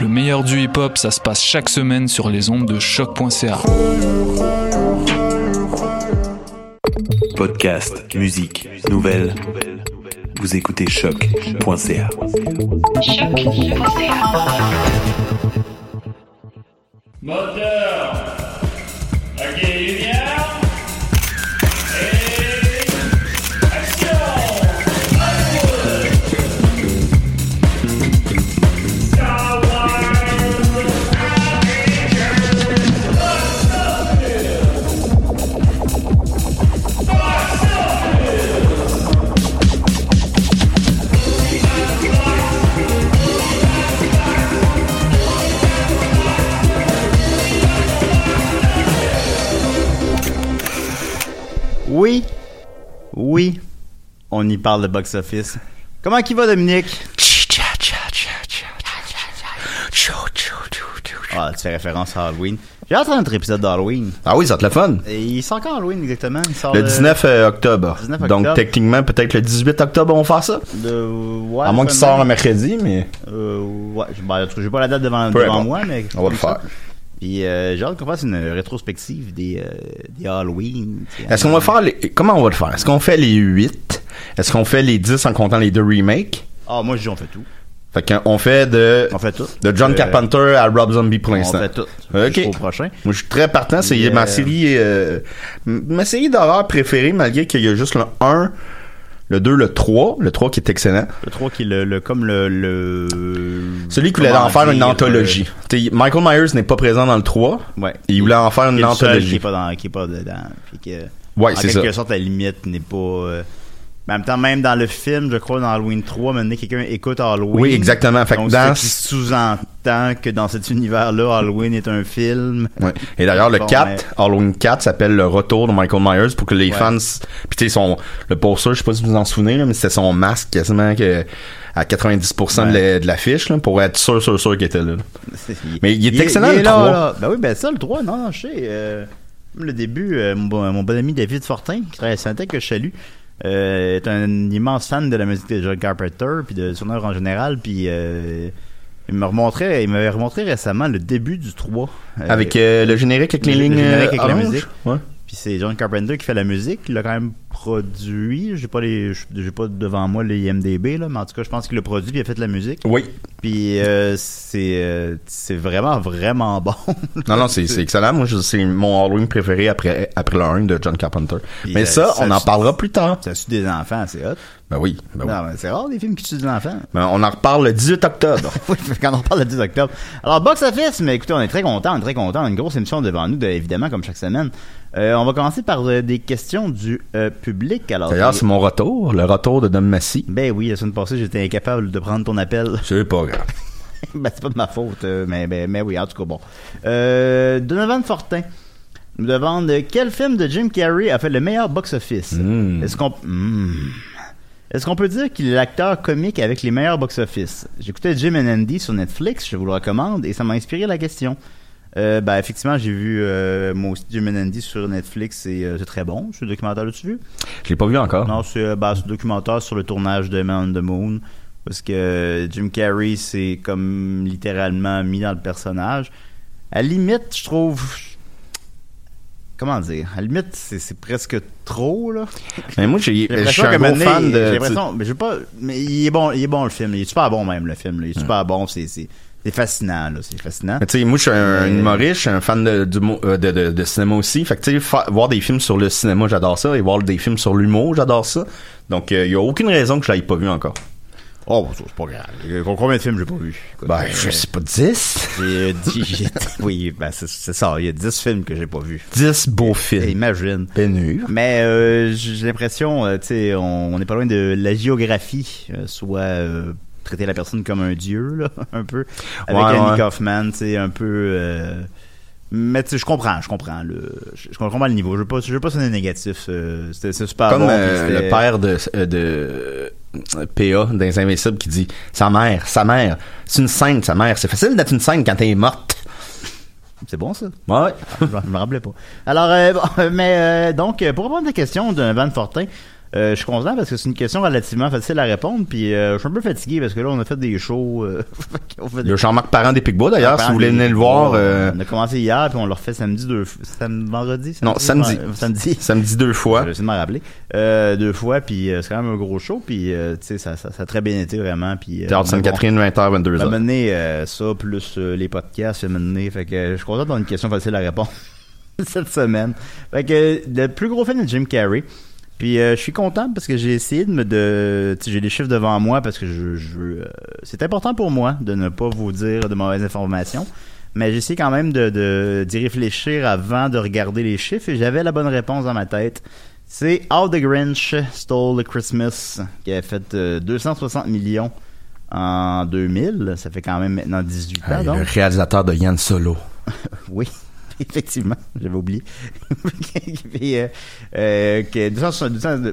Le meilleur du hip hop, ça se passe chaque semaine sur les ondes de choc.ca. Podcast, musique, nouvelles. Vous écoutez choc.ca. Moteur Ok, lumière On y parle de box-office. Comment qu'il va, Dominique? Ah, tu fais référence à Halloween. J'ai hâte à notre épisode d'Halloween. Ah oui, ça te le fun. Et il sort quand Halloween exactement? Il sort Le 19 octobre. 19 Donc, octobre. techniquement, peut-être le 18 octobre, on va faire ça? De... Ouais, à moins qu'il sorte un mercredi, mais Euh, ouais, ben, j'ai pas la date devant, moi, mais. on va le ça. faire. Puis euh, j'ai hâte qu'on fasse une rétrospective des, euh, des Halloween. Est-ce qu'on va faire les... Comment on va le faire? Est-ce qu'on fait les 8? Est-ce qu'on fait les 10 en comptant les deux remakes? Ah, moi je dis on fait tout. Fait qu'on fait de... On fait tout. De John Euh, Carpenter à Rob Zombie pour On l'instant. fait tout. Ok. Prochain. Moi, je suis très partant. C'est ma euh, série, euh, ma série d'horreur préférée, malgré qu'il y a juste le 1, le 2, le 3. Le 3 qui est excellent. Le 3 qui est le, le comme le, le Celui qui voulait en faire une anthologie. T'sais, Michael Myers n'est pas présent dans le 3. euh, ouais. Il voulait en faire une anthologie. qui est pas dans qui est pas dedans. Puis que Ouais, en c'est quelque ça. sorte la limite n'est pas euh, mais en même temps, même dans le film, je crois, dans Halloween 3, maintenant, quelqu'un écoute Halloween. Oui, exactement. Fait Donc, dans- ce qui sous-entend que dans cet univers-là, Halloween est un film. Ouais. Et d'ailleurs, le Bon, 4, mais- Halloween 4 s'appelle le retour de Michael Myers pour que les Ouais. fans, puis tu sais, son, le poster, je sais pas si vous vous en souvenez, là, mais c'était son masque quasiment que, à 90% de la- de l'affiche, pour être sûr, sûr, sûr qu'il était là. Mais il est excellent, il le là, 3. là. Ben oui, ben ça, le 3, non, non, je sais. euh, le début, euh, mon, bon- mon bon ami David Fortin, qui travaille à que je salue, euh, est un immense fan de la musique de John Carpenter, puis de son œuvre en général, puis euh, il me remontrait, il m'avait remontré récemment le début du 3. euh, Avec euh, le générique avec les le lignes avec la musique. Ouais. Puis c'est John Carpenter qui fait la musique. Il l'a quand même produit. J'ai pas les, j'ai pas devant moi les IMDb là, mais en tout cas, je pense qu'il l'a produit puis il a fait la musique. Oui. Puis euh, c'est, euh, c'est vraiment vraiment bon. Non, non, c'est c'est excellent. Moi, c'est mon Halloween préféré après, après le 1 de John Carpenter. Puis, mais euh, ça, ça- on en parlera plus tard. Ça suit des enfants, c'est hot. Ben oui. Ben oui. Non, mais c'est rare des films qui tuent des enfants. Ben, on en reparle le 18 octobre. oui, quand on parle le 10 octobre. Alors, Box Office, mais écoutez, on est très content, on est très content. On a une grosse émission devant nous, de- évidemment, comme chaque semaine. Euh, on va commencer par euh, des questions du euh, public. Alors, D'ailleurs, c'est mon retour, le retour de Dom Massy. Ben oui, la semaine passée, j'étais incapable de prendre ton appel. C'est pas grave. ben, c'est pas de ma faute, mais, mais, mais oui, en tout cas, bon. Donovan Fortin nous demande quel film de Jim Carrey a fait le meilleur box-office? Hmm. Est-ce qu'on... Hmm. Est-ce qu'on peut dire qu'il est l'acteur comique avec les meilleurs box-office? J'écoutais Jim and Andy sur Netflix, je vous le recommande, et ça m'a inspiré la question. Euh, ben, effectivement, j'ai vu euh, moi aussi Jim and Andy sur Netflix et euh, c'est très bon. Ce documentaire, l'as-tu vu? Je l'ai pas vu encore. Non, c'est euh, ben, un documentaire sur le tournage de Man on the Moon. Parce que Jim Carrey, c'est comme littéralement mis dans le personnage. À la limite, je trouve. Comment dire? À la limite, c'est presque trop, là. Mais moi, j'ai, l'impression suis un qu'à un gros fan de. J'ai l'impression, mais pas, mais il est bon, il est bon le film. Il est super bon même le film. là. Il est super bon. C'est, c'est, fascinant là. C'est fascinant. Tu sais, moi, je suis un Mais- humoriste, je suis un fan de, du euh, de, de, de cinéma aussi. Fait que tu sais, voir des films sur le cinéma, j'adore ça. Et voir des films sur l'humour, j'adore ça. Donc, il y a aucune raison que je l'ai pas vu encore. Oh, ça, c'est pas grave. Euh, Combien de films j'ai pas vu? Écoute, Ben, euh, je sais pas, 10? J'ai dit, j'ai- oui, ben c'est, ça. Il y a 10 films que j'ai pas vus. 10 beaux films. Imagine. Pénure. Mais euh, j'ai l'impression, euh, tu sais, on n'est pas loin de la géographie, euh, soit euh, traiter la personne comme un dieu, là, un peu, avec Ouais, ouais. Kaufman, sais, un peu. euh, mais tu sais, je comprends, je comprends le, je, je comprends le niveau. Je veux pas, je veux pas sonner négatif. euh, c'était c'est super Comme bon. euh, le père de, euh, de PA, des Invincibles, qui dit Sa mère, sa mère, c'est une sainte, sa mère. C'est facile d'être une sainte quand t'es morte. C'est bon ça? Ouais. je me- je me rappelais pas. Alors, euh, bon, mais euh, donc, pour répondre à ta question d'un Van Fortin, euh, je suis content parce que c'est une question relativement facile à répondre. Puis, euh, je suis un peu fatigué parce que là, on a fait des shows. euh, fait a Jean-Marc Parent des Picbois, d'ailleurs, si vous voulez venir le voir. on- euh, On a commencé hier, puis on le refait samedi deux sam- vendredi, Non, samedi. Samedi. samedi deux fois. Je vais essayer de m'en rappeler. Deux fois, puis c'est quand même un gros show, puis tu sais, ça, ça, ça a très bien été vraiment. Puis, Théâtre Sainte-Catherine, 20h, On va 22h. mener euh, ça, plus les podcasts, mener. Fait que je suis content d'avoir une question facile à répondre cette semaine. Fait que le plus gros fan de Jim Carrey. Puis euh, je suis content parce que j'ai essayé de me de j'ai les chiffres devant moi parce que je, je euh, c'est important pour moi de ne pas vous dire de mauvaises informations. Mais j'ai essayé quand même de de- d'y réfléchir avant de regarder les chiffres et j'avais la bonne réponse dans ma tête. C'est How the Grinch Stole Christmas qui a fait euh, 260 millions en 2000. Ça fait quand même maintenant 18 ans. Donc. le réalisateur de Yann Solo. Oui, effectivement, j'avais oublié. Puis, euh, euh, que 260, 200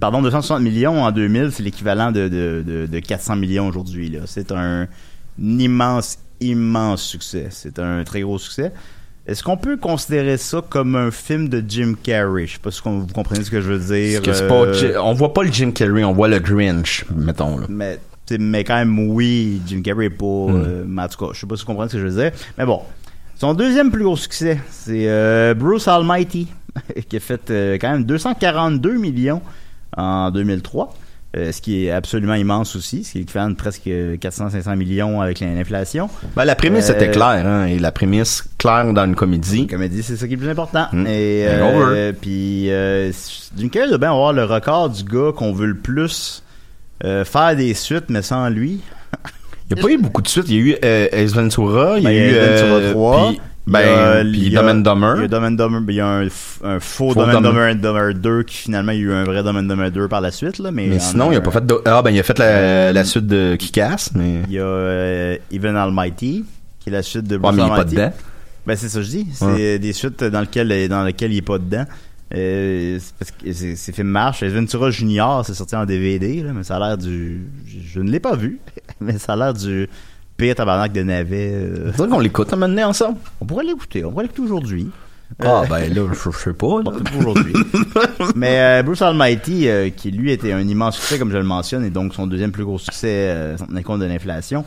pardon, 260 millions en 2000, c'est l'équivalent de, de, de, de 400 millions aujourd'hui. C'est un immense, immense succès. C'est un très gros succès. Est-ce qu'on peut considérer ça comme un film de Jim Carrey? Je sais pas si vous comprenez ce que je veux dire. Que euh, pas, Ji- on voit pas le Jim Carrey, on voit le Grinch, mettons, là. mais, mais quand même, oui, Jim Carrey euh, mais en tout cas, je sais pas si vous comprenez ce que je veux dire. Mais bon, son deuxième plus gros succès, c'est euh, Bruce Almighty, qui a fait euh, quand même 242 millions en 2003. euh, ce qui est absolument immense aussi, ce qui est l'équivalent de presque 400-500 millions avec l'inflation. Ben, la prémisse Euh, était claire, hein, et la prémisse claire dans une comédie. Elle dit, c'est ça qui est le plus important. Mm. Et euh, puis euh, Jim Carrey doit bien avoir le record du gars qu'on veut le plus faire des suites, mais sans lui. Il n'y a pas eu beaucoup de suites. Il y a eu euh, Ace Ventura, il y Ben, a il eu a Ventura euh, 3, puis- ben, puis Dumb and Dumber. Il y a Dumb and Dumber, ben, il y a un, faux, Faux Dumb and Dumb- Dumber and Dumber 2 qui finalement il y a eu un vrai Dumb and Dumber 2 par la suite. Là, mais sinon, il a un- pas fait de... Ah, ben, il a fait la, la suite de Kick-Ass, mais... Il y a euh, Even Almighty, qui est la suite de Ouais, Bruce mais il est pas dedans. Ben c'est ça que je dis. C'est Ouais. des suites dans lesquelles, dans lesquelles il est pas dedans. Euh, c'est parce que c'est- ces films marchent. Ventura Junior, c'est sorti en DVD, là, mais ça a l'air du. Je, ne l'ai pas vu, mais ça a l'air du pire tabarnak de navet. euh. C'est vrai qu'on l'écoute un moment donné ensemble. On pourrait l'écouter. On pourrait l'écouter aujourd'hui. Ah, ben là, je sais pas. aujourd'hui. Mais euh, Bruce Almighty, euh, qui lui était un immense succès, comme je le mentionne, et donc son deuxième plus gros succès, euh, sans tenir compte de l'inflation,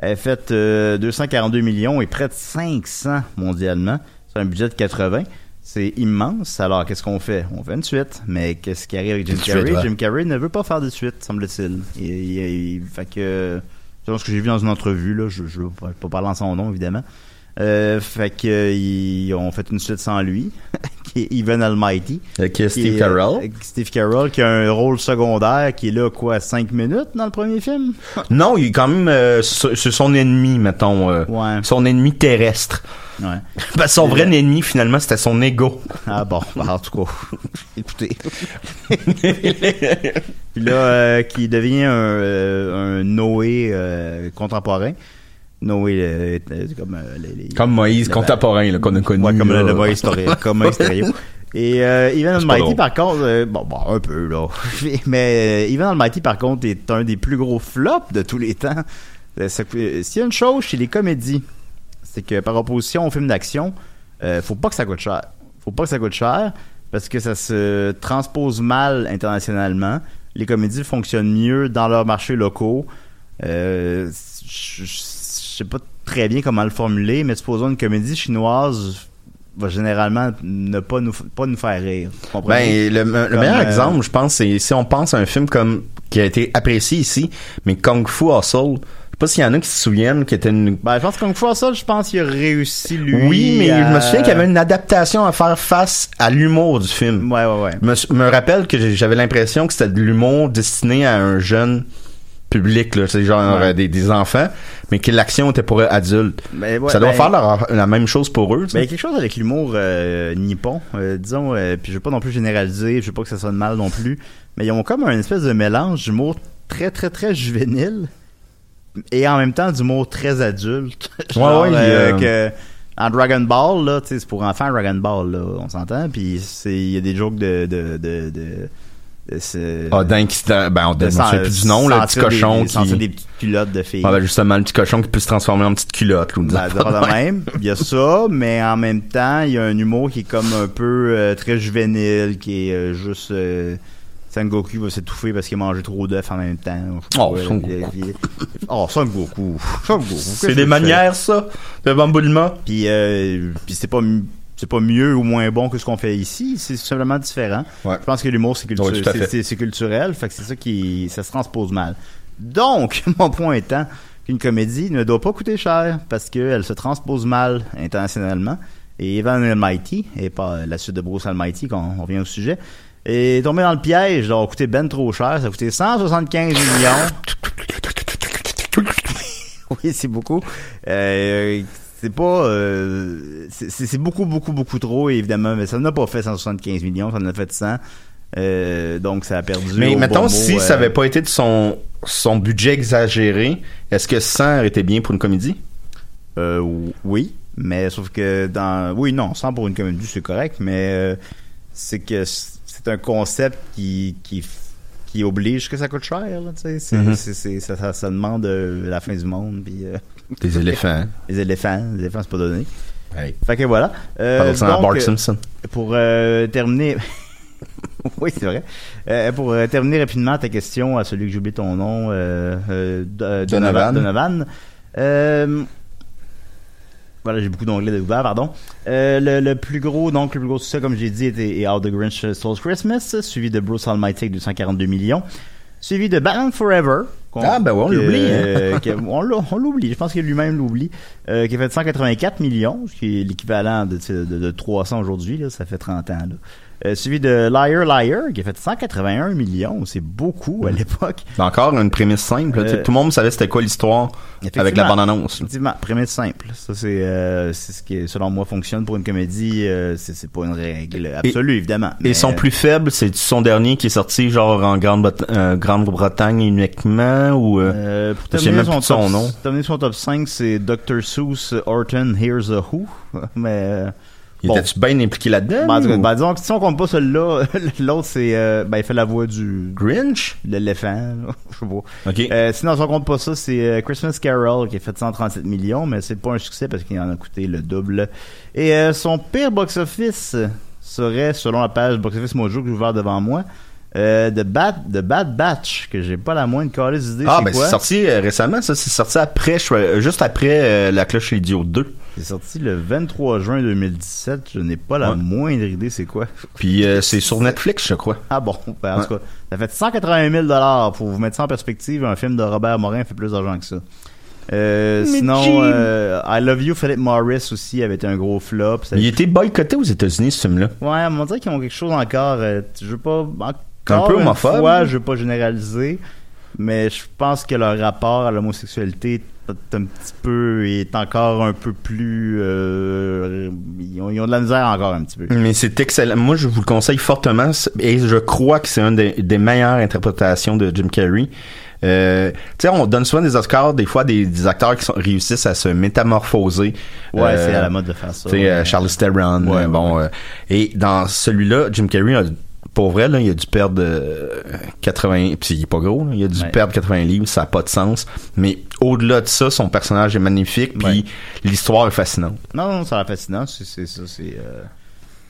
a fait euh, 242 millions et près de 500 mondialement, sur un budget de 80. C'est immense. Alors, qu'est-ce qu'on fait? On fait une suite. Mais qu'est-ce qui arrive avec Jim suite, Carrey? ouais. Jim Carrey ne veut pas faire de suite, semble-t-il. Il, il- il- fait que, selon ce que j'ai vu dans une entrevue, là, je ne veux pas, parler en son nom, évidemment. Euh, fait que, euh, ils ont fait une suite sans lui, qui est Even Almighty. Qui Steve est, Carell. euh, Steve Carell, qui a un rôle secondaire, qui est là, quoi, 5 minutes dans le premier film? Non, il est quand même... euh, c'est son ennemi, mettons. euh, Ouais. Son ennemi terrestre. Ouais. Son vrai ennemi, finalement, c'était son ego. Ah bon, bah, en tout cas, écoutez. Puis là, qui devient un, un Noé contemporain. Noé, euh, euh, comme euh, les, les- Comme Moïse, le- contemporain, là, qu'on a connu. Ouais, comme le, là. le Moïse comme Moïse. Et euh, Ivan Almighty, par contre, euh, bon, bon, un peu, là. Mais euh, Ivan Almighty, par contre, est un des plus gros flops de tous les temps. Euh, euh, S'il y a une chose chez les comédies, c'est que par opposition au film d'action, euh, faut pas que ça coûte cher. Faut pas que ça coûte cher parce que ça se transpose mal internationalement. Les comédies fonctionnent mieux dans leurs marchés locaux. Euh, sais pas très bien comment le formuler, mais supposons une comédie chinoise va généralement ne pas nous, pas nous faire rire. Ben, le, meilleur euh, exemple, je pense, c'est si on pense à un film comme qui a été apprécié ici, mais Kung Fu Hustle. Je sais pas s'il y en a qui se souviennent, qui était une. Ben, je pense que Kung Fu Hustle, je pense qu'il a réussi, lui. oui, mais à- je me souviens qu'il y avait une adaptation à faire face à l'humour du film. Ouais, ouais, ouais. Je me, me rappelle que j'avais l'impression que c'était de l'humour destiné à un jeune public, là, c'est genre Ouais. euh, des, des enfants, mais que l'action était pour adultes. Ben, ouais, ça doit ben, faire la même chose pour eux. Ben, il y a quelque chose avec l'humour euh, nippon, euh, disons, euh, puis je veux pas non plus généraliser, je veux pas que ça sonne mal non plus, mais ils ont comme un espèce de mélange d'humour très, très, très juvénile et en même temps d'humour très adulte. Genre, ouais, il, euh, que en Dragon Ball, là, c'est pour enfants Dragon Ball, là, on s'entend, puis c'est il y a des jokes de... de, de, de, de ce- Ah, d'un qui se- ben, on ne sait plus du nom, le petit cochon des- qui. des petites culottes de filles. Ah, ben, justement, le petit cochon qui peut se transformer en petite culotte, ou Ben, de de même. Il y a ça, mais en même temps, il y a un humour qui est comme un peu euh, très juvénile, qui est euh, juste euh, Sangoku va s'étouffer parce qu'il a mangé trop d'œufs en même temps. Oh, Son il- Oh, que C'est des manières, ça, de bamboulement. Puis, euh, puis c'est pas c'est pas mieux ou moins bon que ce qu'on fait ici, c'est simplement différent. Ouais. Je pense que l'humour c'est cultu- culturel, fait que c'est ça qui ça se transpose mal. Donc, mon point étant qu'une comédie ne doit pas coûter cher parce qu'elle se transpose mal internationalement. Et Evan Almighty, et pas la suite de Bruce Almighty, quand on revient au sujet, est tombé dans le piège d'avoir coûté ben trop cher. Ça a coûté 175 millions. oui, c'est beaucoup. Euh, c'est pas... euh, c'est- beaucoup, beaucoup, beaucoup trop, évidemment. Mais ça n'a pas fait 175 millions, ça en a fait 100. Euh, donc, ça a perdu. Mais mettons, bon si euh, ça avait pas été de son, son budget exagéré, est-ce que 100 aurait été bien pour une comédie? Euh, oui, mais sauf que dans oui non, sans pour une comédie c'est correct, mais euh, c'est que c'est un concept qui qui qui oblige que ça coûte cher là, Mhm. c'est- ça, ça, ça demande euh, la fin du monde puis euh, Des éléphants. les éléphants, les éléphants c'est pas donné. Hey. Fait que voilà. Euh, Parle-en à donc, Bart euh, Simpson. pour euh, terminer oui, c'est vrai. Euh, pour terminer rapidement ta question à celui que j'ai oublié ton nom, Do- Donovan. Donovan. Voilà, j'ai beaucoup d'onglets ouverts, pardon. Euh, le, le plus gros, donc le plus gros succès, comme j'ai dit, était How the Grinch Stole Christmas, suivi de Bruce Almighty avec 242 millions, suivi de Batman Forever. Ah, ben ouais, on l'oublie, hein. euh, on l'oublie, je pense qu'il lui-même l'oublie, euh, qui a fait 184 millions, ce qui est l'équivalent de, de, de 300 aujourd'hui, là, ça fait 30 ans. Là. Euh, suivi de Liar Liar, qui a fait 181 millions, c'est beaucoup à l'époque. Encore une prémisse simple. Euh, Tout le monde savait c'était quoi l'histoire avec la bande-annonce. Effectivement, prémisse simple. Ça, c'est euh, c'est ce qui, selon moi, fonctionne pour une comédie. c'est pas une règle absolue, évidemment. Et son plus faible, c'est son dernier qui est sorti genre en Grande-Bretagne uniquement ou pour terminer même son, de son top, nom. terminer son top 5, c'est Dr. Seuss, Orton, Here's a Who. Mais, il bon. était-tu bien impliqué là-dedans? Ben, ou- ben, disons que si on compte pas celui-là, l'autre, c'est, euh, ben, il fait la voix du, Grinch? de l'éléphant, je sais pas. Ok. Euh, sinon, si on compte pas ça, c'est euh, Christmas Carol qui a fait 137 millions, mais c'est pas un succès parce qu'il en a coûté le double. Et euh, son pire box-office serait, selon la page Box Office Mojo que j'ai ouvert devant moi, euh, The, Bad, The Bad Batch, que j'ai pas la moindre d'idée ah, ben c'est sorti euh, récemment, ça. C'est sorti après, je- euh, juste après La Cloche et l'Idiot 2. C'est sorti le 23 juin 2017. Je n'ai pas la Ouais. moindre idée c'est quoi. Puis euh, c'est sur Netflix, je crois. Ah bon, ben, en tout cas, ça fait 180 000 dollars pour vous mettre ça en perspective. Un film de Robert Morin fait plus d'argent que ça. Euh, sinon, euh, I Love You, Philip Morris aussi avait été un gros flop. Ça- Il était boycotté aux États-Unis, ce film-là. Ouais, on dirait qu'ils ont quelque chose encore. euh, je veux pas encore Un peu une homophobe. fois, je veux pas généraliser, mais je pense que leur rapport à l'homosexualité est un petit peu est encore un peu plus. euh, ils, ont, ils ont de la misère encore un petit peu. Mais c'est excellent. Moi, je vous le conseille fortement. Et je crois que c'est une des, des meilleures interprétations de Jim Carrey. Euh, tu sais, on donne souvent des Oscars, des fois, des, des acteurs qui sont, réussissent à se métamorphoser. Ouais, Euh, c'est à la mode de faire ça. Tu sais, euh, Charles Theron, Ouais, euh, bon. euh, et dans celui-là, Jim Carrey a pour vrai, là, il a dû perdre euh, 80, puis il est pas gros, là, il a dû Ouais. perdre 80 livres, ça a pas de sens. Mais au-delà de ça, son personnage est magnifique, puis Ouais. l'histoire est fascinante. Non, non, ça a fascinant. C'est ça, c'est. Euh...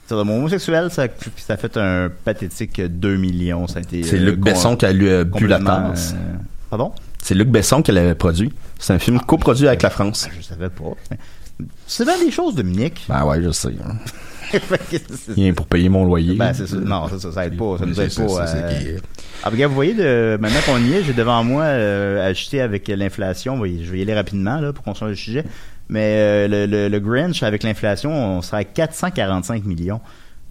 Sur le mot homosexuel, ça, ça a fait un pathétique 2 millions. Ça a été. C'est euh, Luc Besson qui a lu, euh, bu la tasse. euh, Pardon? C'est Luc Besson qui l'avait produit. C'est un film coproduit avec la France. Je savais pas. C'est bien des choses, Dominique. Ben ouais, je sais. Vient pour payer mon loyer. ben, c'est ça. Non, ça, ça, ça aide pas. Ça nous aide pas. euh, Ah, regarde, vous voyez, de, maintenant qu'on y est, j'ai devant moi euh, acheté avec l'inflation. Je vais y aller rapidement là, pour qu'on soit le sujet. Mais euh, le, le, le Grinch, avec l'inflation, on sera à 445 millions.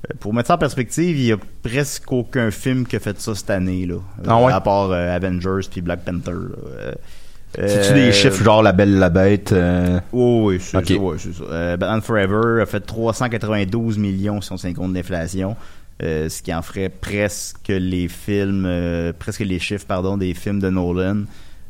Euh, Pour mettre ça en perspective, il y a presque aucun film qui a fait ça cette année, là. Ah ouais? À part euh, Avengers puis Black Panther. là. Euh, C'est-tu euh, des chiffres genre La Belle la Bête? euh, Oh, oui, c'est Ok. ça. ouais, ça. Euh, Batman Forever a fait 392 millions si on tient compte de l'inflation. Euh, ce qui en ferait presque les films, euh, presque les chiffres, pardon, des films de Nolan.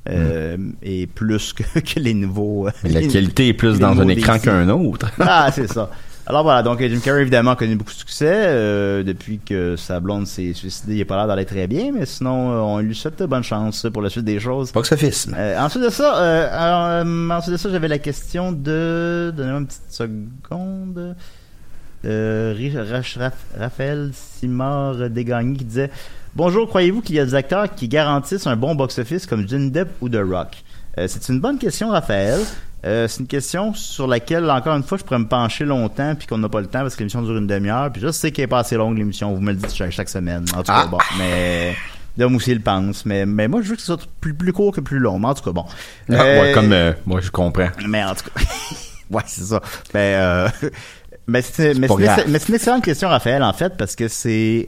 euh, Et plus que, que les nouveaux. euh, mais la qualité est plus dans un écran qu'un autre. Ah, c'est ça. Alors voilà, donc Jim Carrey évidemment a connu beaucoup de succès euh, depuis que sa blonde s'est suicidée. Il a pas l'air d'aller très bien, mais sinon euh, on lui souhaite bonne chance pour la suite des choses. Box-office. Euh, ensuite de ça, euh, alors, euh, ensuite de ça, j'avais la question de, donnez-moi une petite seconde. Euh, Raphaël Simard Desgagnés qui disait Bonjour, croyez-vous qu'il y a des acteurs qui garantissent un bon box-office comme Johnny Depp ou The Rock Euh, C'est une bonne question, Raphaël. Euh, c'est une question sur laquelle, encore une fois, je pourrais me pencher longtemps puis qu'on n'a pas le temps parce que l'émission dure une demi-heure. Puis je sais qu'elle est pas assez longue, l'émission. Vous me le dites chaque, chaque semaine. En tout cas, Ah. bon. Mais. L'homme aussi le pense. Mais, mais moi, je veux que ce soit plus, plus court que plus long. Mais en tout cas, bon. Ah, Euh, ouais, comme euh, moi, je comprends. mais en tout cas, ouais, c'est ça. Mais, euh, mais c'est, mais une une excellente question, Raphaël, en fait, parce que c'est,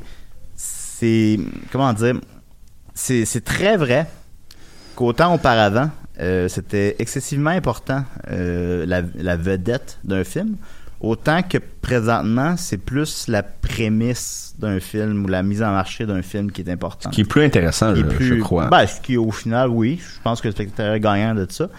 c'est, comment dire, c'est, c'est très vrai qu'autant auparavant, euh, c'était excessivement important euh, la, la vedette d'un film, autant que présentement, c'est plus la prémisse d'un film ou la mise en marché d'un film qui est importante Qui est plus intéressant, plus, je crois. Ben, ce qui, au final, oui. Je pense que le spectateur est gagnant de ça.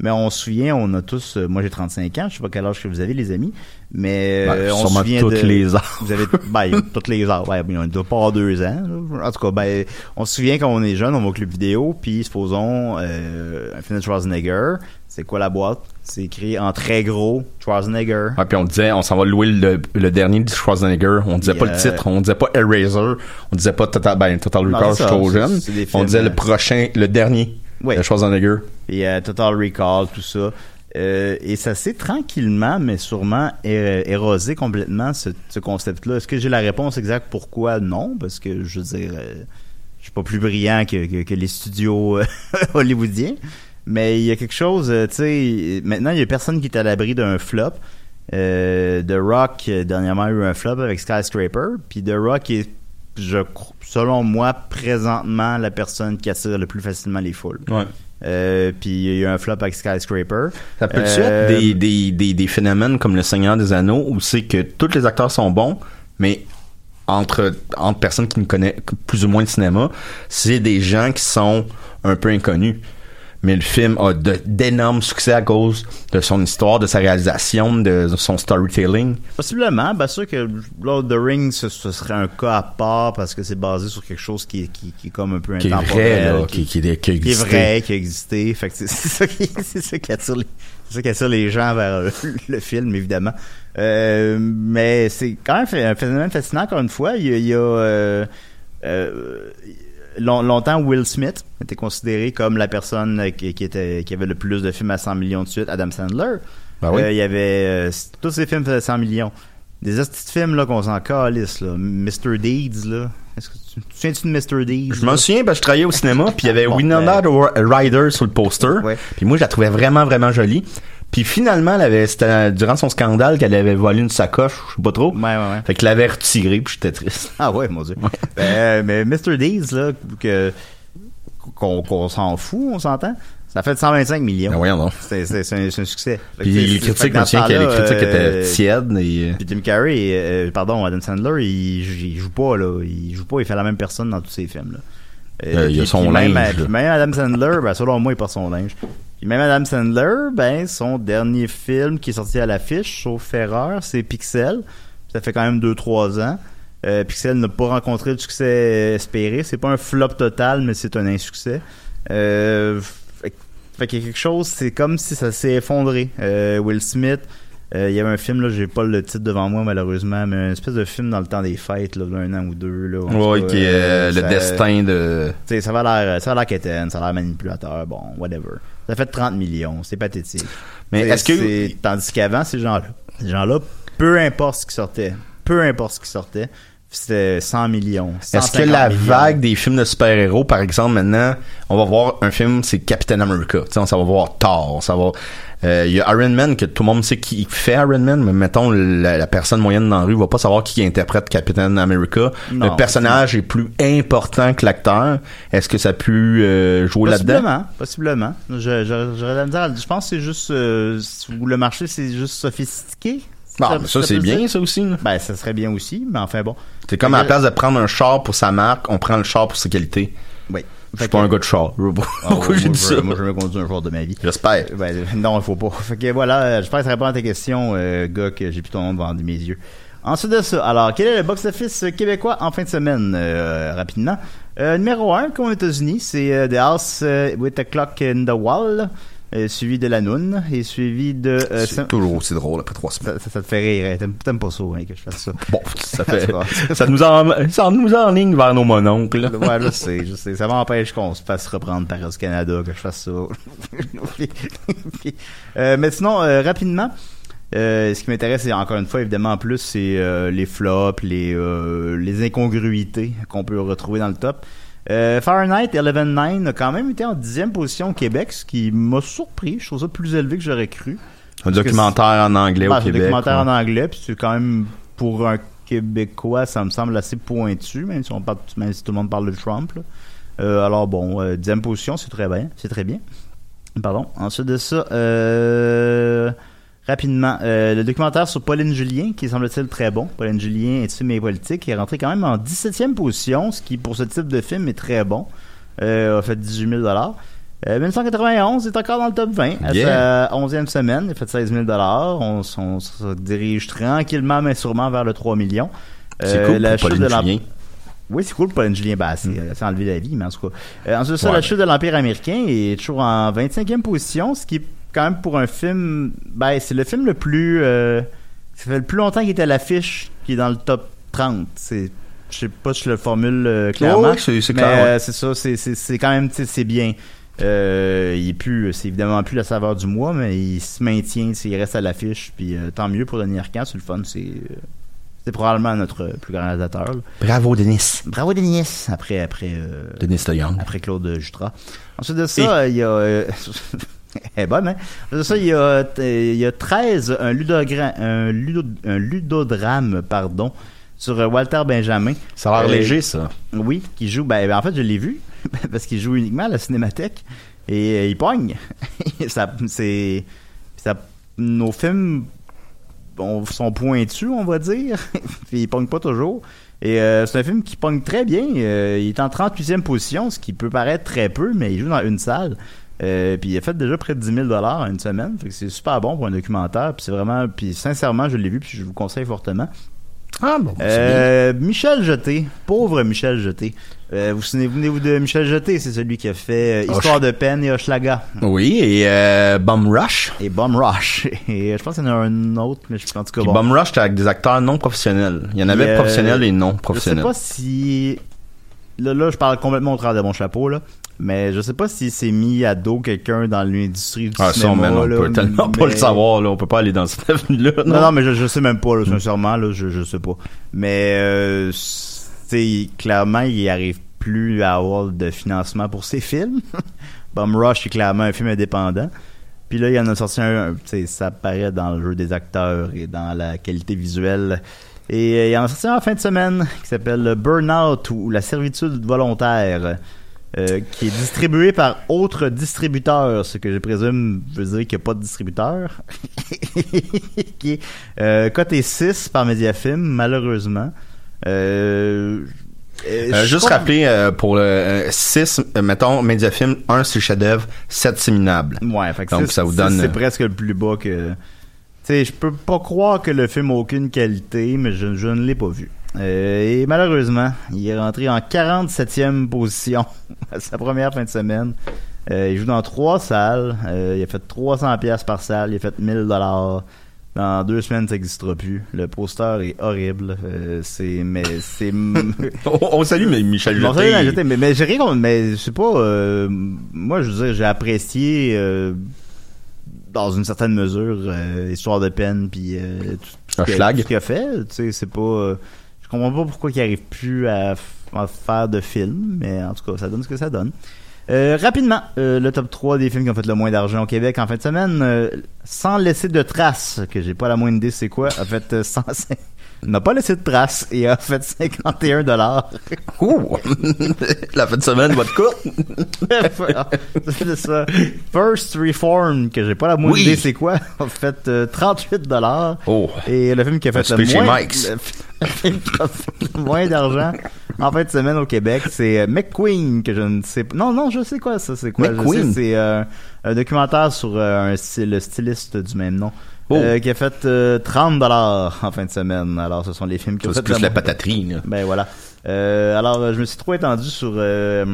Mais on se souvient, on a tous, euh, moi j'ai 35 ans, je sais pas quel âge que vous avez les amis, mais Ben, euh, on se souvient toutes de, les âges. Vous avez, ben, toutes les âges, ouais, on doit pas avoir deux ans. En tout cas, ben, on se souvient quand on est jeune, on va au club vidéo, puis supposons euh, un film de Schwarzenegger, c'est quoi la boîte? C'est écrit en très gros Schwarzenegger. Ouais, puis on disait, on s'en va louer le, le dernier de Schwarzenegger. On disait pas le titre, on disait pas Eraser, on disait pas Total, ben, Total Recall, je suis trop jeune. On disait euh, le prochain, le dernier De Schwarzenegger. et euh, Total Recall, tout ça. Euh, et ça s'est tranquillement, mais sûrement érosé complètement ce, ce concept-là. Est-ce que j'ai la réponse exacte pourquoi? Non Parce que je veux dire, euh, je suis pas plus brillant que, que, que les studios euh, hollywoodiens, mais il y a quelque chose. euh, Tu sais, maintenant il y a personne qui est à l'abri d'un flop. The Rock dernièrement a eu un flop avec Skyscraper, puis The Rock est, je, selon moi, présentement la personne qui attire le plus facilement les foules. Ouais. Euh, puis il y a eu un flop avec Skyscraper. Ça peut Euh, être des, des, des, des phénomènes comme le Seigneur des Anneaux où c'est que tous les acteurs sont bons, mais entre, entre personnes qui ne connaissent plus ou moins le cinéma, c'est des gens qui sont un peu inconnus. Mais le film a d'énormes succès à cause de son histoire, de sa réalisation, de son storytelling. Possiblement, bien sûr que Lord of the Rings, ce, ce serait un cas à part parce que c'est basé sur quelque chose qui, est- qui, qui est comme un peu Qui est vrai, là, qui, qui, qui, qui qui est existait. vrai, qui a existé. Fait c'est ça qui, ça qui attire les, c'est ça qui attire les gens vers euh, le film, évidemment. Euh, mais c'est quand même un phénomène fascinant, encore une fois. Il y a, il y a, euh, euh, long- longtemps, Will Smith était considéré comme la personne euh, qui, qui était, qui avait le plus de films à 100 millions de suite. Adam Sandler. Ben oui. Euh, il y avait... euh, tous ces films faisaient 100 millions. Des petits films là qu'on s'en calisse là, Mr Deeds là. Est-ce que tu, tu te souviens-tu de Mr Deeds Je m'en souviens parce que je travaillais au cinéma, puis il y avait Bon, Winona Ryder sur le poster. Ouais. Puis moi, je la trouvais vraiment, vraiment jolie. Puis finalement, elle avait, c'était durant son scandale qu'elle avait volé une sacoche, je sais pas trop. Ouais, ouais, ouais. Fait qu'elle l'avait retirée, puis j'étais triste. Ah ouais, mon dieu. Ben, mais Mr. Deeds, là, que, qu'on, qu'on s'en fout, on s'entend, ça fait 125 millions. Ben voyons. C'est, c'est, c'est un, c'est un succès. Puis les critiques, que que les critiques euh, étaient tièdes et... euh, Puis Jim Carrey, euh, pardon, Adam Sandler, il, il joue pas, là. Il joue pas, il fait la même personne dans tous ses films, là. Euh, il a son puis même, linge, puis là. même Adam Sandler, ben, selon moi, il porte son linge. Puis même Adam Sandler, ben, son dernier film qui est sorti à l'affiche, sauf erreur, c'est Pixel. Ça fait quand même 2-3 ans. Euh, Pixel n'a pas rencontré le succès espéré. C'est pas un flop total, mais c'est un insuccès. Euh, fait, qu'il y a quelque chose, c'est comme si ça s'est effondré. Euh, Will Smith, euh, il y avait un film, là, j'ai pas le titre devant moi malheureusement, mais une espèce de film dans le temps des fêtes, là, d'un an ou deux. Là, Ouais, qui est euh, euh, le destin de. tu sais, ça va l'air, ça a l'air quétaine, ça a l'air manipulateur, bon, whatever. Ça fait 30 millions, c'est pathétique. Mais est-ce que- tandis qu'avant, ces gens-là, ces gens-là, peu importe ce qui sortait, peu importe ce qui sortait, c'était 100 millions. Est-ce que 150 la millions. vague des films de super-héros, par exemple, maintenant, on va voir un film, c'est Captain America. Tu sais, on- ça va voir Thor, ça va. Euh, Il y a Iron Man que tout le monde sait qui fait Iron Man, mais mettons la, la personne moyenne dans la rue va pas savoir qui interprète Captain America. Non, le personnage est plus important que l'acteur. Est-ce que ça a pu euh, jouer là-dedans? Possiblement, possiblement. Je- je-. Je pense que c'est juste, euh, le marché, c'est juste sophistiqué. Ah, mais ça, c'est peut se bien, dire? ça aussi. là. Ben, ça serait bien aussi, mais enfin bon. C'est comme à la que- place de prendre un char pour sa marque, on prend le char pour ses qualités. Oui. Je suis pas un gars de char. Ah, Pourquoi j'ai dit ça? Moi, je me conduis un jour de ma vie. J'espère. Ben, non, il faut pas. Fait que voilà, j'espère que ça répond à ta question, euh, gars, que j'ai plus ton nom devant mes yeux. Ensuite de ça, alors, quel est le box-office québécois en fin de semaine, euh, rapidement? Euh, numéro 1, comme aux États-Unis, c'est euh, The House euh, with a Clock in the Wall, euh, suivi de La Noune, et suivi de... euh, C'est toujours aussi drôle après trois semaines. ça, ça- ça te fait rire, hein? T'aimes pas ça, hein, que je fasse ça. Bon, ça fait, Ça ça nous en, ça nous enligne vers nos mononcles. Ouais, je sais, je sais. Ça m'empêche qu'on se fasse reprendre par Radio Canada, que je fasse ça. Puis- puis, euh, mais sinon, rapidement, euh, ce qui m'intéresse, c'est encore une fois, évidemment, en plus, c'est euh, les flops, les, euh, les incongruités qu'on peut retrouver dans le top. Euh, Fahrenheit 11.9 a quand même été en dixième position au Québec, ce qui m'a surpris. Je trouve ça plus élevé que j'aurais cru. Un documentaire en anglais au c'est un Québec. documentaire en anglais, puis c'est quand même pour un Québécois, ça me semble assez pointu, même si on parle, même si tout le monde parle de Trump. Euh, alors bon, euh, dixième position, c'est très bien, c'est très bien. Pardon. Ensuite de ça, euh, rapidement, euh, le documentaire sur Pauline Julien, qui semble-t-il très bon. Pauline Julien, études et politique, est rentré quand même en 17e position, ce qui pour ce type de film est très bon. Euh, a fait 18 000 euh, 1991 est encore dans le top 20 à Yeah. sa 11e semaine. Il a fait 16 000 On, on se dirige tranquillement mais sûrement vers le 3 millions. C'est Euh, cool la pour chute Pauline de Julien. oui, c'est cool Pauline Julien. Bah, c'est euh, c'est enlevé la vie, mais en tout cas. Euh, ensuite ça, Ouais, la chute de l'Empire américain est toujours en 25e position, ce qui est quand même pour un film. Ben, c'est le film le plus. euh, ça fait le plus longtemps qu'il était à l'affiche, qui est dans le top 30. C'est. Je sais pas si je le formule euh, clairement. ouais, c'est- clair, ouais. euh, c'est ça, c'est- quand même, c'est bien. Euh, il est plus, c'est évidemment plus la saveur du mois, mais il se maintient, il reste à l'affiche, puis tant mieux pour Denis Arcand, c'est le fun, c'est, c'est probablement notre plus grand réalisateur. là. Bravo, Denis. Bravo Denis, après, après, Denis après Claude Jutras. Ensuite de ça, il y a, elle est bonne, hein? Ça, il y a, euh, il y a 13, un, un, ludo- un ludodrame, pardon, sur euh, Walter Benjamin. Ça a l'air Euh, léger, ça. Oui, qui joue. Ben, ben, en fait, je l'ai vu parce qu'il joue uniquement à la Cinémathèque et euh, il pogne. ça, c'est, ça, nos films on- sont pointus, on va dire, puis ils pognent pas toujours. Et euh, c'est un film qui pogne très bien. Il est en 38e position, ce qui peut paraître très peu, mais il joue dans une salle. Euh, puis il a fait déjà près de 10 000 en une semaine. Fait que c'est super bon pour un documentaire. Puis c'est vraiment, puis sincèrement, je l'ai vu, puis je vous conseille fortement. Ah, bon. Euh, Michel Jeté, pauvre Michel Jeté. Euh, vous souvenez-vous de Michel Jeté, c'est celui qui a fait euh, Histoire de peine et Hochelaga Oui, et euh, Bum Rush. et Bum Rush. Et je pense qu'il y en a un autre, mais je pense en tout cas bon. Bum Rush, c'était avec des acteurs non professionnels. Il y en avait professionnels et non Je sais professionnels. pas si là, là je parle complètement au travers de mon chapeau là, mais je sais pas s'il s'est mis à dos quelqu'un dans l'industrie du Ah, ça, cinéma. on là, peut tellement pas le savoir, là. On peut pas aller dans cette avenue-là. Non, non, mais je, je sais même pas, là, sincèrement, là, je, je sais pas. Mais, euh, c- tu sais, clairement, il arrive plus à avoir de financement pour ses films. Bum Rush est clairement un film indépendant. Puis là, il y en a sorti un, tu sais, ça paraît dans le jeu des acteurs et dans la qualité visuelle. Et euh, il y en a sorti un en fin de semaine qui s'appelle Burnout ou La servitude volontaire. euh, qui est distribué par autre distributeur, ce que je présume veut dire qu'il n'y a pas de distributeur. qui est euh, coté 6 par Mediafilm, malheureusement. Euh, juste rappeler pour le 6, mettons, Mediafilm, 1 c'est chef-d'œuvre, 7 c'est minable. Ouais, fait que Donc, ça vous donne- C'est presque le plus bas que. Tu sais, je peux pas croire que le film a aucune qualité, mais je, je ne l'ai pas vu. Euh, et malheureusement, il est rentré en 47e position à sa première fin de semaine. Euh, il joue dans trois salles. Euh, il a fait 300 pièces par salle. Il a fait 1000 dollars. Dans deux semaines, ça n'existera plus. Le poster est horrible. Euh, c'est mais c'est On, on salue mais Michel Jeté. j'ai jeté, mais, mais j'ai rien contre, mais je sais pas, euh, moi, je veux dire, j'ai apprécié, euh, dans une certaine mesure, euh, Histoire de peine, puis euh, tout, ce schlag. qu'il- tout ce qu'il a fait, tu sais, c'est pas, euh, je comprends pas pourquoi il arrive plus à, faire de films, mais en tout cas, ça donne ce que ça donne. Rapidement, le top 3 des films qui ont fait le moins d'argent au Québec en fin de semaine, sans laisser de traces, que j'ai pas la moindre idée c'est quoi, a fait euh, 105 n'a pas laissé de traces et a fait 51 dollars. Ouh! La fin de semaine va être courte. ça. First Reform, que j'ai pas la moindre Oui. idée c'est quoi, a fait euh, 38 dollars. Oh. Et le film qui a fait le moins, le film qui a fait le moins d'argent en fin de semaine au Québec, c'est euh, McQueen, que je ne sais pas. Non, non, je sais quoi ça, c'est quoi. McQueen? C'est euh, un documentaire sur euh, un style, le styliste du même nom. Oh. euh, qui a fait euh, 30 dollars en fin de semaine. Alors, ce sont les films qui ont fait plus la pataterie, là. ben voilà. Euh, alors, je me suis trop étendu sur euh,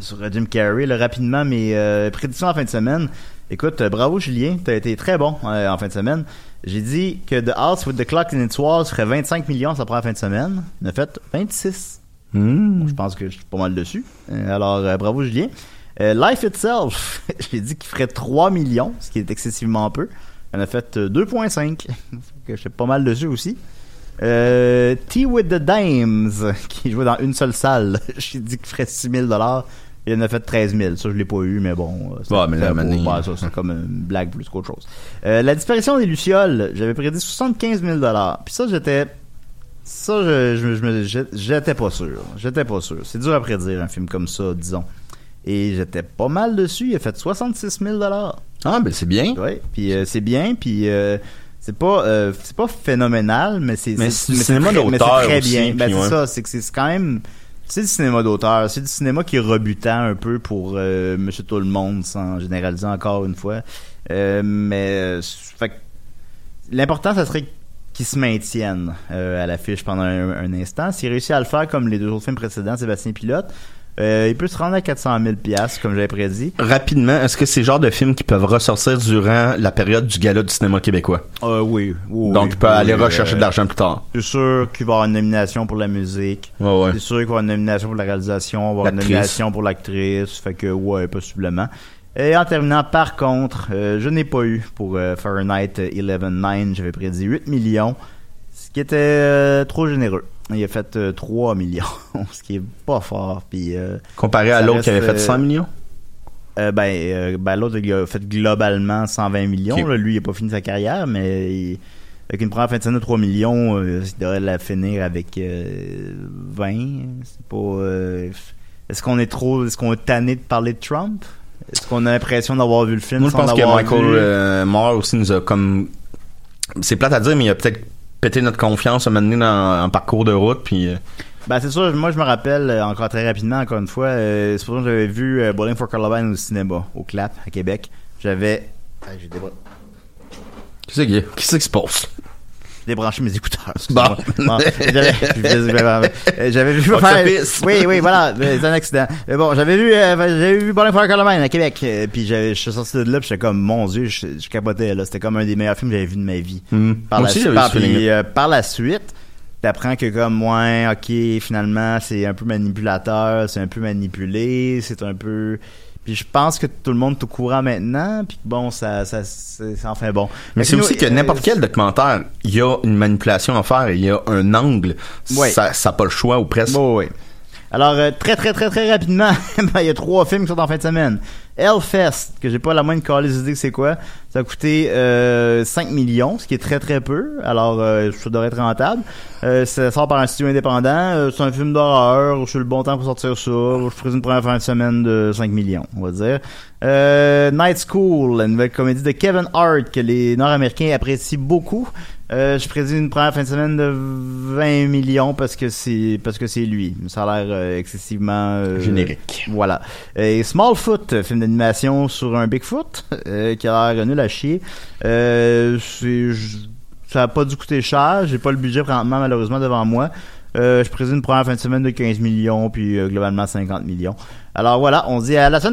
sur Jim Carrey là, rapidement mes prédictions en fin de semaine. Écoute, bravo Julien, t'as été très bon en fin de semaine. J'ai dit que The House with the Clock in its Walls ferait 25 millions sa première fin de semaine. Il en a fait 26. Hmm. Je pense que je suis pas mal dessus. Alors, bravo Julien. Life Itself, j'ai dit qu'il ferait 3 millions, ce qui est excessivement peu. En a fait euh, 2.5. que je suis pas mal dessus aussi. Euh, Tea with the Dames, qui jouait dans une seule salle. J'ai dit qu'il ferait 6 000 Il en a fait 13 000. Ça, je l'ai pas eu, mais bon. euh, mais c'est ouais, ça, comme une blague plus qu'autre chose. Euh, la disparition des Lucioles, j'avais prédit 75 000 Puis ça, j'étais... Ça, je, je, je j'ai- j'étais pas sûr. J'étais pas sûr. C'est dur à prédire, un film comme ça, disons. Et j'étais pas mal dessus. Il a fait 66 000 Ah, ben c'est bien. Ouais, puis euh, c'est bien, puis euh, c'est pas euh, c'est pas phénoménal, mais c'est Mais c'est du cinéma d'auteur c'est très aussi, bien. Ben, c'est ça, c'est que c'est quand même c'est du cinéma d'auteur, c'est du cinéma qui est rebutant un peu pour euh, Monsieur Tout le Monde, sans généraliser encore une fois. Euh, mais fait l'important, ça serait qu'il se maintienne euh, à l'affiche pendant un, un instant. S'il réussit à le faire comme les deux autres films précédents, Sébastien Pilote, euh, il peut se rendre à 400 000 piastres, comme j'avais prédit. Rapidement, est-ce que c'est le genre de films qui peuvent ressortir durant la période du gala du cinéma québécois? Euh, oui, oui, Donc, il peut oui, aller oui, rechercher euh, de l'argent plus tard. C'est sûr qu'il va y avoir une nomination pour la musique. Ouais, ouais. C'est sûr qu'il va y avoir une nomination pour la réalisation, il va avoir une nomination pour l'actrice. Fait que, ouais, possiblement. Et en terminant, par contre, euh, je n'ai pas eu pour euh, Fahrenheit 11.9, j'avais prédit 8 millions, ce qui était euh, trop généreux. Il a fait euh, 3 millions, ce qui est pas fort. Puis, euh, Comparé à l'autre qui avait fait 100 euh, millions? euh, ben, ben l'autre, il a fait globalement 120 millions. Là. Lui, il a pas fini sa carrière, mais il- avec une première fin de semaine de 3 millions, il devrait la finir avec euh, 20. C'est pas... est-ce qu'on est trop... Est-ce qu'on est tanné de parler de Trump? Est-ce qu'on a l'impression d'avoir vu le film Moi, je sans pense que Michael vu? Moore aussi nous a comme... C'est plate à dire, mais il a peut-être pété notre confiance à donné dans en parcours de route, puis... euh, Ben, c'est sûr, moi, je me rappelle, euh, encore très rapidement, encore une fois, euh, c'est pour ça que j'avais vu euh, Bowling for Columbine au cinéma, au Clap, à Québec. J'avais... Ah, j'ai débra- Qui c'est qui, qui c'est qui se passe? Débranché mes écouteurs. Bon. j'avais, euh, vu. Pisse. oui, oui, voilà, c'est un accident. Mais bon, j'avais vu, euh, j'avais vu Columbine à Québec. euh, Puis je suis sorti de là, puis j'étais comme, mon Dieu, je, je capotais là. C'était comme un des meilleurs films que j'avais vu de ma vie. Hmm. Par, Moi la, aussi, par, puis, euh, par la suite, t'apprends que comme, ouais, ok, finalement, c'est un peu manipulateur, c'est un peu manipulé, c'est un peu. Puis je pense que tout le monde est au courant maintenant, puis bon, ça, ça, c'est enfin bon. Mais c'est aussi que euh, n'importe quel documentaire, il y a une manipulation à faire, il y a un angle. Ouais. Ça n'a pas le choix ou presque. Bon, oui. Alors, euh, très, très, très, très rapidement, ben, il y a trois films qui sont en fin de semaine. Hellfest, que j'ai pas la moindre calice idée que c'est quoi. Ça a coûté euh, 5 millions, ce qui est très, très peu. Alors, euh, ça devrait être rentable. Euh, ça sort par un studio indépendant. Euh, c'est un film d'horreur. Je suis le bon temps pour sortir ça. Je ferai une première fin de semaine de 5 millions, on va dire. Euh, Night School, la nouvelle comédie de Kevin Hart que les Nord-Américains apprécient beaucoup. Euh, je prédis une première fin de semaine de 20 millions parce que c'est parce que c'est lui. Ça a l'air euh, excessivement euh, Générique. Voilà. Et Smallfoot, film d'animation sur un Bigfoot qui a l'air nul à chier. Ça a pas dû coûter cher. J'ai pas le budget présentement, malheureusement, devant moi. Je présume une première fin de semaine de 15 millions, puis globalement 50 millions. Alors voilà, on se dit à la semaine prochaine.